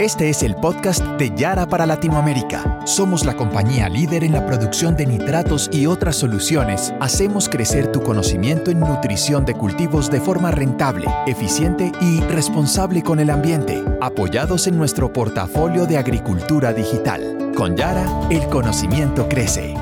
Este es el podcast de Yara para Latinoamérica. Somos la compañía líder en la producción de nitratos y otras soluciones. Hacemos crecer tu conocimiento en nutrición de cultivos de forma rentable, eficiente y responsable con el ambiente, apoyados en nuestro portafolio de agricultura digital. Con Yara, el conocimiento crece.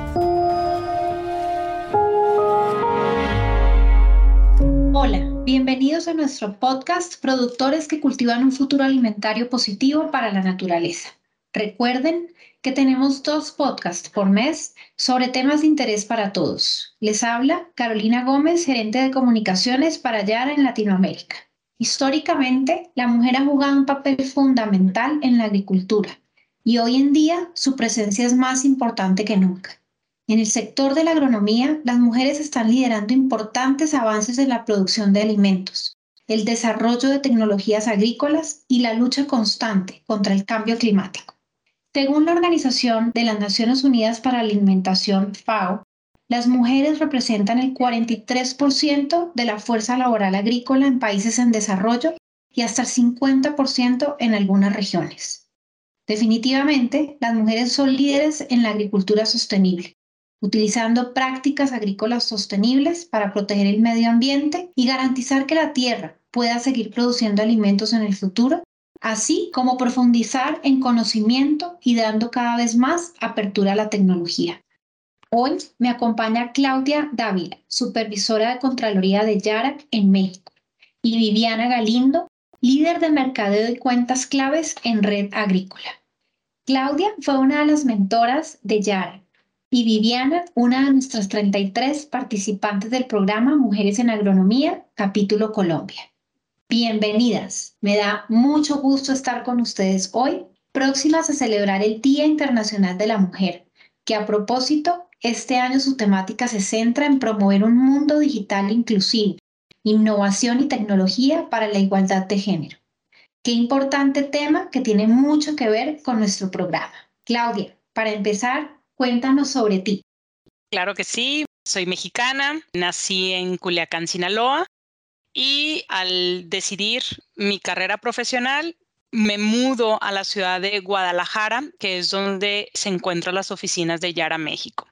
Nuestro podcast Productores que cultivan un futuro alimentario positivo para la naturaleza. Recuerden que tenemos dos podcasts por mes sobre temas de interés para todos. Les habla Carolina Gómez, gerente de comunicaciones para Yara en Latinoamérica. Históricamente, la mujer ha jugado un papel fundamental en la agricultura y hoy en día su presencia es más importante que nunca. En el sector de la agronomía, las mujeres están liderando importantes avances en la producción de alimentos, el desarrollo de tecnologías agrícolas y la lucha constante contra el cambio climático. Según la Organización de las Naciones Unidas para la Alimentación, FAO, las mujeres representan el 43% de la fuerza laboral agrícola en países en desarrollo y hasta el 50% en algunas regiones. Definitivamente, las mujeres son líderes en la agricultura sostenible utilizando prácticas agrícolas sostenibles para proteger el medio ambiente y garantizar que la tierra pueda seguir produciendo alimentos en el futuro, así como profundizar en conocimiento y dando cada vez más apertura a la tecnología. Hoy me acompaña Claudia Dávila, supervisora de Contraloría de Yara en México, y Viviana Galindo, líder de mercadeo y cuentas claves en Red Agrícola. Claudia fue una de las mentoras de Yara y Viviana, una de nuestras 33 participantes del programa Mujeres en Agronomía, capítulo Colombia. Bienvenidas, me da mucho gusto estar con ustedes hoy, próximas a celebrar el Día Internacional de la Mujer, que a propósito, este año su temática se centra en promover un mundo digital inclusivo, innovación y tecnología para la igualdad de género. Qué importante tema que tiene mucho que ver con nuestro programa. Claudia, para empezar, Cuéntanos sobre ti. Claro que sí, soy mexicana, nací en Culiacán, Sinaloa y al decidir mi carrera profesional me mudo a la ciudad de Guadalajara, que es donde se encuentran las oficinas de Yara México.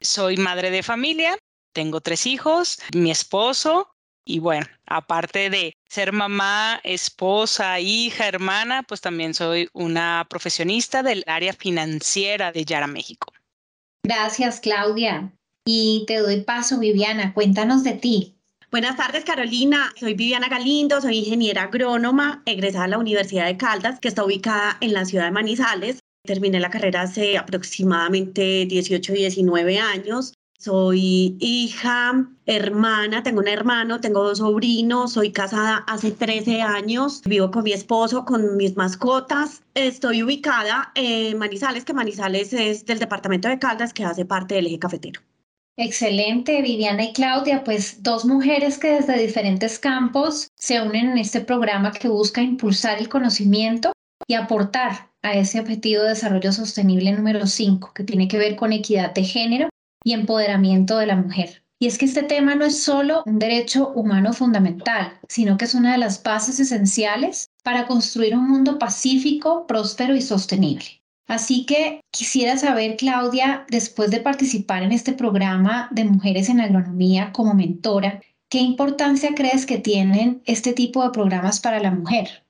Soy madre de familia, tengo tres hijos, mi esposo y bueno, aparte de ser mamá, esposa, hija, hermana, pues también soy una profesionista del área financiera de Yara México. Gracias, Claudia. Y te doy paso, Viviana. Cuéntanos de ti. Buenas tardes, Carolina. Soy Viviana Galindo, soy ingeniera agrónoma, egresada de la Universidad de Caldas, que está ubicada en la ciudad de Manizales. Terminé la carrera hace aproximadamente 18, 19 años. Soy hija, hermana, tengo un hermano, tengo dos sobrinos, soy casada hace 13 años, vivo con mi esposo, con mis mascotas. Estoy ubicada en Manizales, que Manizales es del departamento de Caldas, que hace parte del eje cafetero. Excelente, Viviana y Claudia, pues dos mujeres que desde diferentes campos se unen en este programa que busca impulsar el conocimiento y aportar a ese objetivo de desarrollo sostenible número 5, que tiene que ver con equidad de género y empoderamiento de la mujer. Y es que este tema no es solo un derecho humano fundamental, sino que es una de las bases esenciales para construir un mundo pacífico, próspero y sostenible. Así que quisiera saber, Claudia, después de participar en este programa de Mujeres en Agronomía como mentora, ¿qué importancia crees que tienen este tipo de programas para la mujer?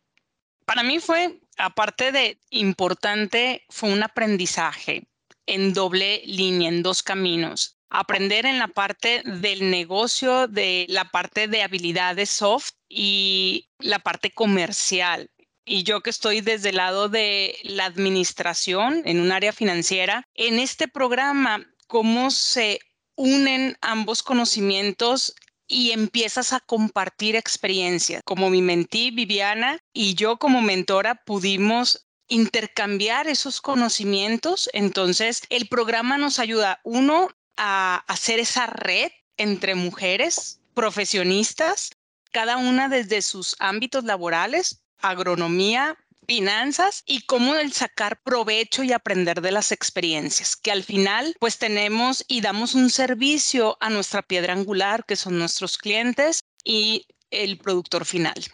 Para mí fue, aparte de importante, fue un aprendizaje en doble línea, en dos caminos. Aprender en la parte del negocio, de la parte de habilidades soft y la parte comercial. Y yo que estoy desde el lado de la administración en un área financiera, en este programa, cómo se unen ambos conocimientos y empiezas a compartir experiencias. Como mi mentí, Viviana, y yo como mentora pudimos intercambiar esos conocimientos. Entonces, el programa nos ayuda, uno, a hacer esa red entre mujeres profesionistas, cada una desde sus ámbitos laborales, agronomía, finanzas y cómo el sacar provecho y aprender de las experiencias, que al final pues tenemos y damos un servicio a nuestra piedra angular, que son nuestros clientes y el productor final.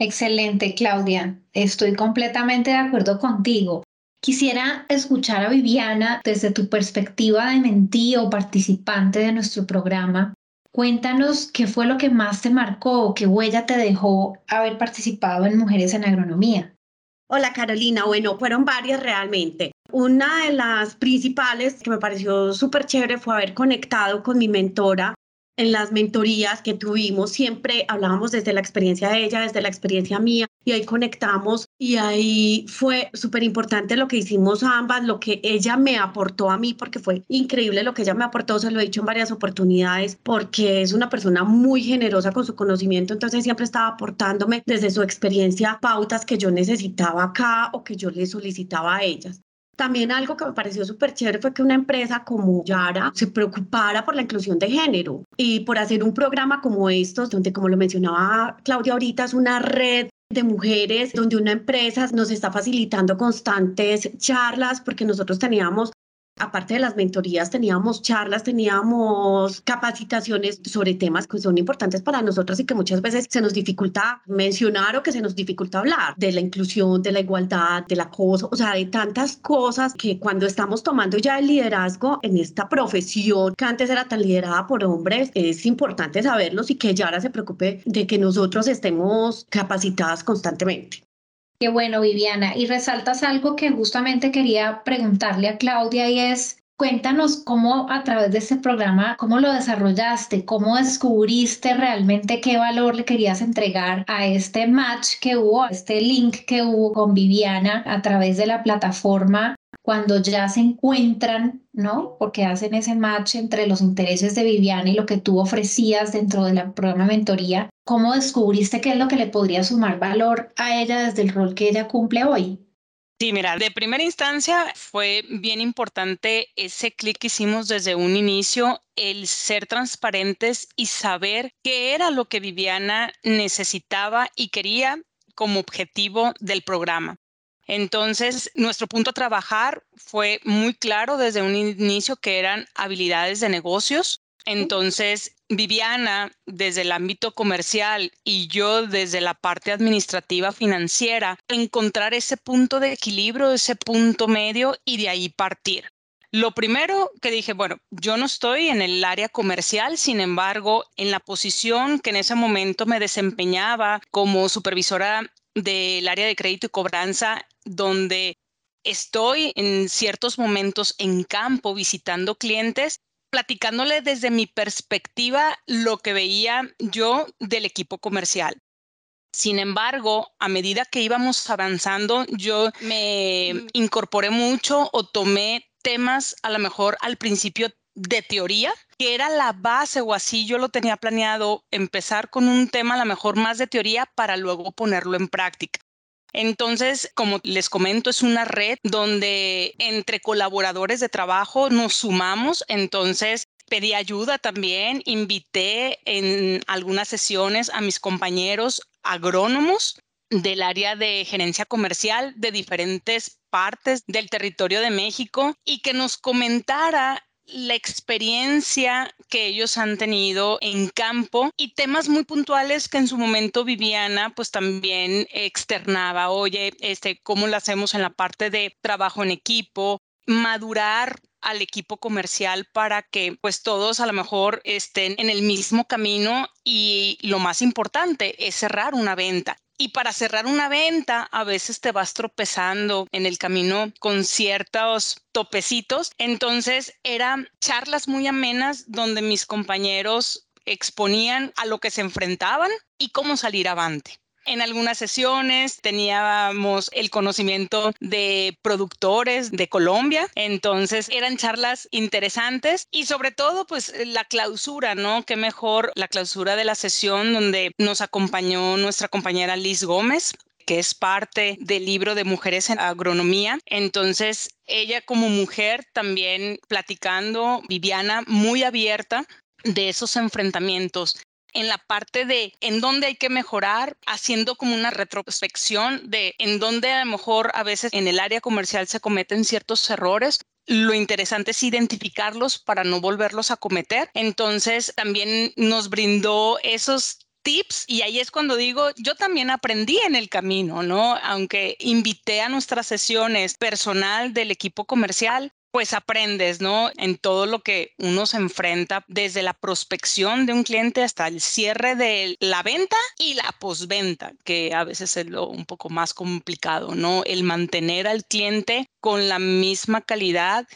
Excelente, Claudia. Estoy completamente de acuerdo contigo. Quisiera escuchar a Viviana desde tu perspectiva de mentí o participante de nuestro programa. Cuéntanos qué fue lo que más te marcó o qué huella te dejó haber participado en Mujeres en Agronomía. Hola Carolina, bueno, fueron varias realmente. Una de las principales que me pareció súper chévere fue haber conectado con mi mentora en las mentorías que tuvimos, siempre hablábamos desde la experiencia de ella, desde la experiencia mía, y ahí conectamos y ahí fue súper importante lo que hicimos ambas, lo que ella me aportó a mí, porque fue increíble lo que ella me aportó, se lo he dicho en varias oportunidades, porque es una persona muy generosa con su conocimiento, entonces siempre estaba aportándome desde su experiencia pautas que yo necesitaba acá o que yo le solicitaba a ellas. También algo que me pareció súper chévere fue que una empresa como Yara se preocupara por la inclusión de género y por hacer un programa como estos, donde como lo mencionaba Claudia ahorita, es una red de mujeres, donde una empresa nos está facilitando constantes charlas, porque nosotros teníamos aparte de las mentorías, teníamos charlas, teníamos capacitaciones sobre temas que son importantes para nosotros y que muchas veces se nos dificulta mencionar o que se nos dificulta hablar de la inclusión, de la igualdad, del acoso, o sea, de tantas cosas que cuando estamos tomando ya el liderazgo en esta profesión que antes era tan liderada por hombres, es importante saberlos y que Yara se preocupe de que nosotros estemos capacitadas constantemente. Qué bueno, Viviana. Y resaltas algo que justamente quería preguntarle a Claudia y es, cuéntanos cómo a través de este programa, cómo lo desarrollaste, cómo descubriste realmente qué valor le querías entregar a este match que hubo, a este link que hubo con Viviana a través de la plataforma cuando ya se encuentran, ¿no? Porque hacen ese match entre los intereses de Viviana y lo que tú ofrecías dentro del programa de mentoría. ¿Cómo descubriste qué es lo que le podría sumar valor a ella desde el rol que ella cumple hoy? Sí, mira, de primera instancia fue bien importante ese clic que hicimos desde un inicio, el ser transparentes y saber qué era lo que Viviana necesitaba y quería como objetivo del programa. Entonces, nuestro punto a trabajar fue muy claro desde un inicio que eran habilidades de negocios. Entonces, Viviana desde el ámbito comercial y yo desde la parte administrativa financiera, encontrar ese punto de equilibrio, ese punto medio y de ahí partir. Lo primero que dije, bueno, yo no estoy en el área comercial, sin embargo, en la posición que en ese momento me desempeñaba como supervisora del área de crédito y cobranza donde estoy en ciertos momentos en campo visitando clientes, platicándole desde mi perspectiva lo que veía yo del equipo comercial. Sin embargo, a medida que íbamos avanzando, yo me incorporé mucho o tomé temas a lo mejor al principio de teoría, que era la base o así yo lo tenía planeado empezar con un tema a lo mejor más de teoría para luego ponerlo en práctica. Entonces, como les comento, es una red donde entre colaboradores de trabajo nos sumamos. Entonces, pedí ayuda también, invité en algunas sesiones a mis compañeros agrónomos del área de gerencia comercial de diferentes partes del territorio de México y que nos comentara la experiencia que ellos han tenido en campo y temas muy puntuales que en su momento Viviana pues también externaba, oye, este, ¿cómo lo hacemos en la parte de trabajo en equipo? madurar al equipo comercial para que pues todos a lo mejor estén en el mismo camino y lo más importante es cerrar una venta. Y para cerrar una venta, a veces te vas tropezando en el camino con ciertos topecitos. Entonces, eran charlas muy amenas donde mis compañeros exponían a lo que se enfrentaban y cómo salir avante. En algunas sesiones teníamos el conocimiento de productores de Colombia, entonces eran charlas interesantes y sobre todo pues la clausura, ¿no? Qué mejor la clausura de la sesión donde nos acompañó nuestra compañera Liz Gómez que es parte del libro de Mujeres en Agronomía. Entonces, ella como mujer también platicando, Viviana, muy abierta de esos enfrentamientos en la parte de en dónde hay que mejorar, haciendo como una retrospección de en dónde a lo mejor a veces en el área comercial se cometen ciertos errores. Lo interesante es identificarlos para no volverlos a cometer. Entonces también nos brindó esos tips y ahí es cuando digo, yo también aprendí en el camino, ¿no? Aunque invité a nuestras sesiones personal del equipo comercial, pues aprendes, ¿no? En todo lo que uno se enfrenta, desde la prospección de un cliente hasta el cierre de la venta y la posventa, que a veces es lo un poco más complicado, ¿no? El mantener al cliente con la misma calidad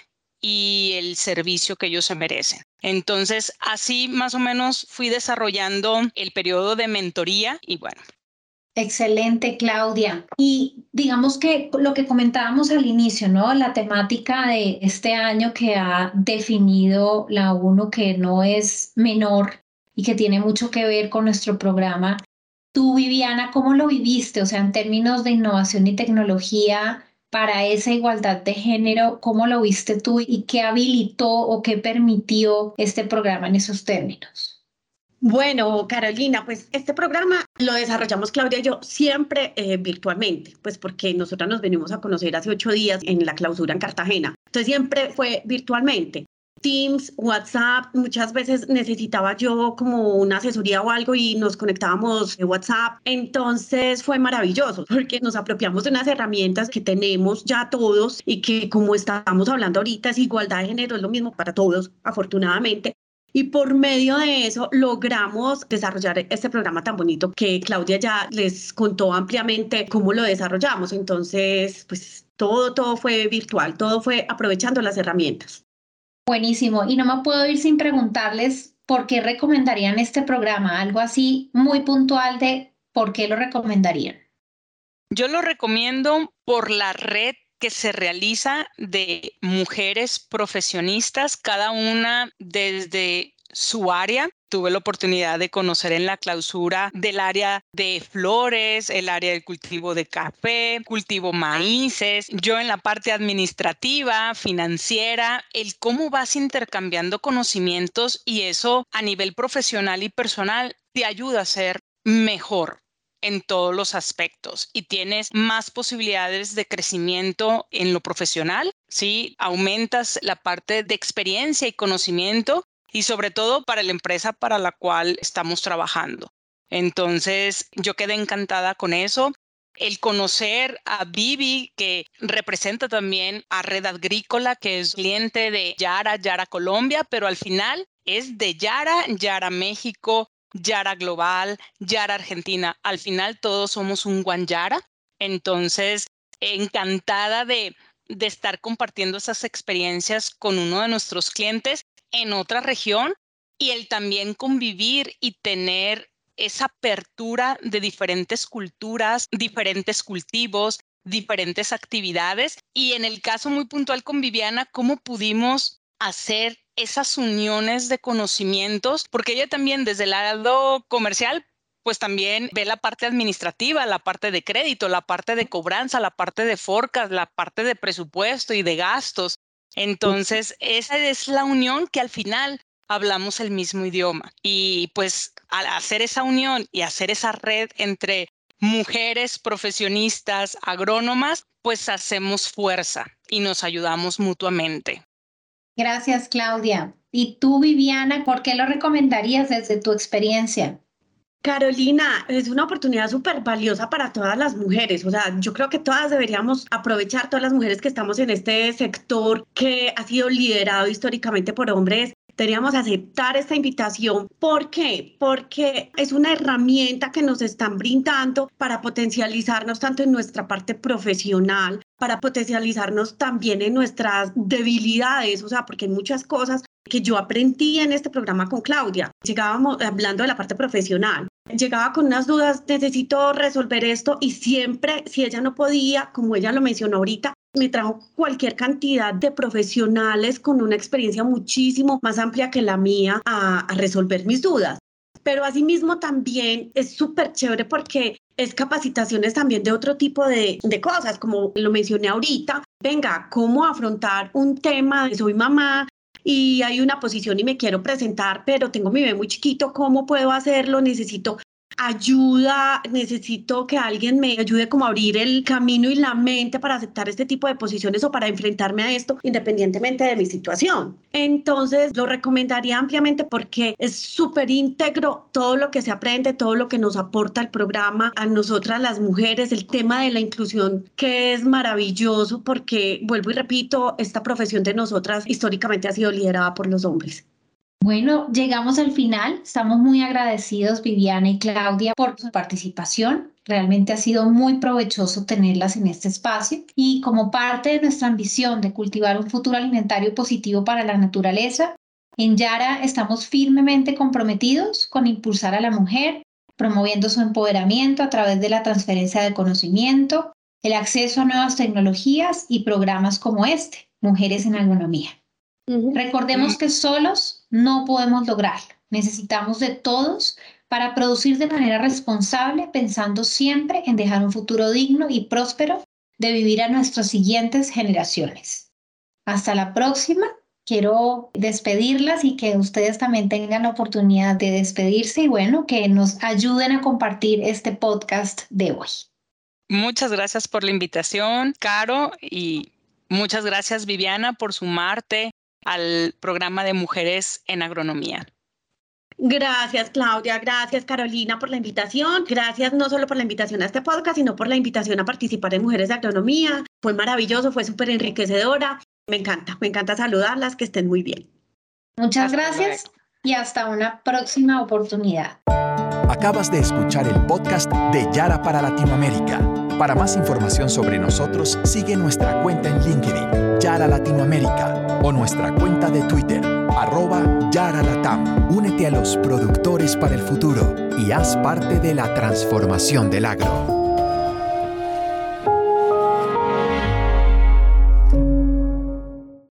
y el servicio que ellos se merecen. Entonces, así más o menos fui desarrollando el periodo de mentoría y bueno, Excelente, Claudia. Y digamos que lo que comentábamos al inicio, ¿no? La temática de este año que ha definido la UNO, que no es menor y que tiene mucho que ver con nuestro programa. Tú, Viviana, ¿cómo lo viviste? O sea, en términos de innovación y tecnología para esa igualdad de género, ¿cómo lo viste tú y qué habilitó o qué permitió este programa en esos términos? Bueno, Carolina, pues este programa lo desarrollamos Claudia y yo siempre eh, virtualmente, pues porque nosotras nos venimos a conocer hace ocho días en la clausura en Cartagena. Entonces siempre fue virtualmente. Teams, WhatsApp, muchas veces necesitaba yo como una asesoría o algo y nos conectábamos en WhatsApp. Entonces fue maravilloso porque nos apropiamos de unas herramientas que tenemos ya todos y que como estamos hablando ahorita es igualdad de género, es lo mismo para todos, afortunadamente. Y por medio de eso logramos desarrollar este programa tan bonito que Claudia ya les contó ampliamente cómo lo desarrollamos. Entonces, pues todo, todo fue virtual, todo fue aprovechando las herramientas. Buenísimo. Y no me puedo ir sin preguntarles por qué recomendarían este programa, algo así muy puntual de por qué lo recomendarían. Yo lo recomiendo por la red que se realiza de mujeres profesionistas, cada una desde su área. Tuve la oportunidad de conocer en la clausura del área de flores, el área del cultivo de café, cultivo maíces, yo en la parte administrativa, financiera, el cómo vas intercambiando conocimientos y eso a nivel profesional y personal te ayuda a ser mejor en todos los aspectos y tienes más posibilidades de crecimiento en lo profesional, ¿sí? Aumentas la parte de experiencia y conocimiento y sobre todo para la empresa para la cual estamos trabajando. Entonces, yo quedé encantada con eso. El conocer a Vivi, que representa también a Red Agrícola, que es cliente de Yara, Yara Colombia, pero al final es de Yara, Yara México, Yara Global, Yara Argentina. Al final todos somos un Yara. Entonces, encantada de, de estar compartiendo esas experiencias con uno de nuestros clientes en otra región y el también convivir y tener esa apertura de diferentes culturas, diferentes cultivos, diferentes actividades. Y en el caso muy puntual con Viviana, cómo pudimos hacer esas uniones de conocimientos, porque ella también desde el lado comercial pues también ve la parte administrativa, la parte de crédito, la parte de cobranza, la parte de forcas, la parte de presupuesto y de gastos. Entonces, esa es la unión que al final hablamos el mismo idioma. Y pues al hacer esa unión y hacer esa red entre mujeres profesionistas, agrónomas, pues hacemos fuerza y nos ayudamos mutuamente. Gracias, Claudia. ¿Y tú, Viviana, por qué lo recomendarías desde tu experiencia? Carolina, es una oportunidad súper valiosa para todas las mujeres. O sea, yo creo que todas deberíamos aprovechar, todas las mujeres que estamos en este sector que ha sido liderado históricamente por hombres, deberíamos aceptar esta invitación. ¿Por qué? Porque es una herramienta que nos están brindando para potencializarnos tanto en nuestra parte profesional, para potencializarnos también en nuestras debilidades, o sea, porque hay muchas cosas que yo aprendí en este programa con Claudia. Llegábamos hablando de la parte profesional. Llegaba con unas dudas, necesito resolver esto y siempre, si ella no podía, como ella lo mencionó ahorita, me trajo cualquier cantidad de profesionales con una experiencia muchísimo más amplia que la mía a, a resolver mis dudas. Pero asimismo también es súper chévere porque es capacitaciones también de otro tipo de, de, cosas, como lo mencioné ahorita. Venga, cómo afrontar un tema soy mamá y hay una posición y me quiero presentar, pero tengo mi bebé muy chiquito, ¿cómo puedo hacerlo? Necesito ayuda, necesito que alguien me ayude como a abrir el camino y la mente para aceptar este tipo de posiciones o para enfrentarme a esto independientemente de mi situación. Entonces, lo recomendaría ampliamente porque es súper íntegro todo lo que se aprende, todo lo que nos aporta el programa a nosotras las mujeres, el tema de la inclusión que es maravilloso porque, vuelvo y repito, esta profesión de nosotras históricamente ha sido liderada por los hombres. Bueno, llegamos al final. Estamos muy agradecidos, Viviana y Claudia, por su participación. Realmente ha sido muy provechoso tenerlas en este espacio y como parte de nuestra ambición de cultivar un futuro alimentario positivo para la naturaleza, en Yara estamos firmemente comprometidos con impulsar a la mujer, promoviendo su empoderamiento a través de la transferencia de conocimiento, el acceso a nuevas tecnologías y programas como este, Mujeres en Agronomía. Recordemos que solos no podemos lograrlo. Necesitamos de todos para producir de manera responsable, pensando siempre en dejar un futuro digno y próspero de vivir a nuestras siguientes generaciones. Hasta la próxima. Quiero despedirlas y que ustedes también tengan la oportunidad de despedirse y bueno, que nos ayuden a compartir este podcast de hoy. Muchas gracias por la invitación, Caro, y muchas gracias, Viviana, por sumarte al programa de Mujeres en Agronomía. Gracias, Claudia. Gracias, Carolina, por la invitación. Gracias no solo por la invitación a este podcast, sino por la invitación a participar en Mujeres de Agronomía. Fue maravilloso, fue súper enriquecedora. Me encanta, me encanta saludarlas, que estén muy bien. Muchas gracias y hasta una próxima oportunidad. Acabas de escuchar el podcast de Yara para Latinoamérica. Para más información sobre nosotros, sigue nuestra cuenta en LinkedIn, Yara Latinoamérica, o nuestra cuenta de Twitter, arroba Yaralatam. Únete a los productores para el futuro y haz parte de la transformación del agro.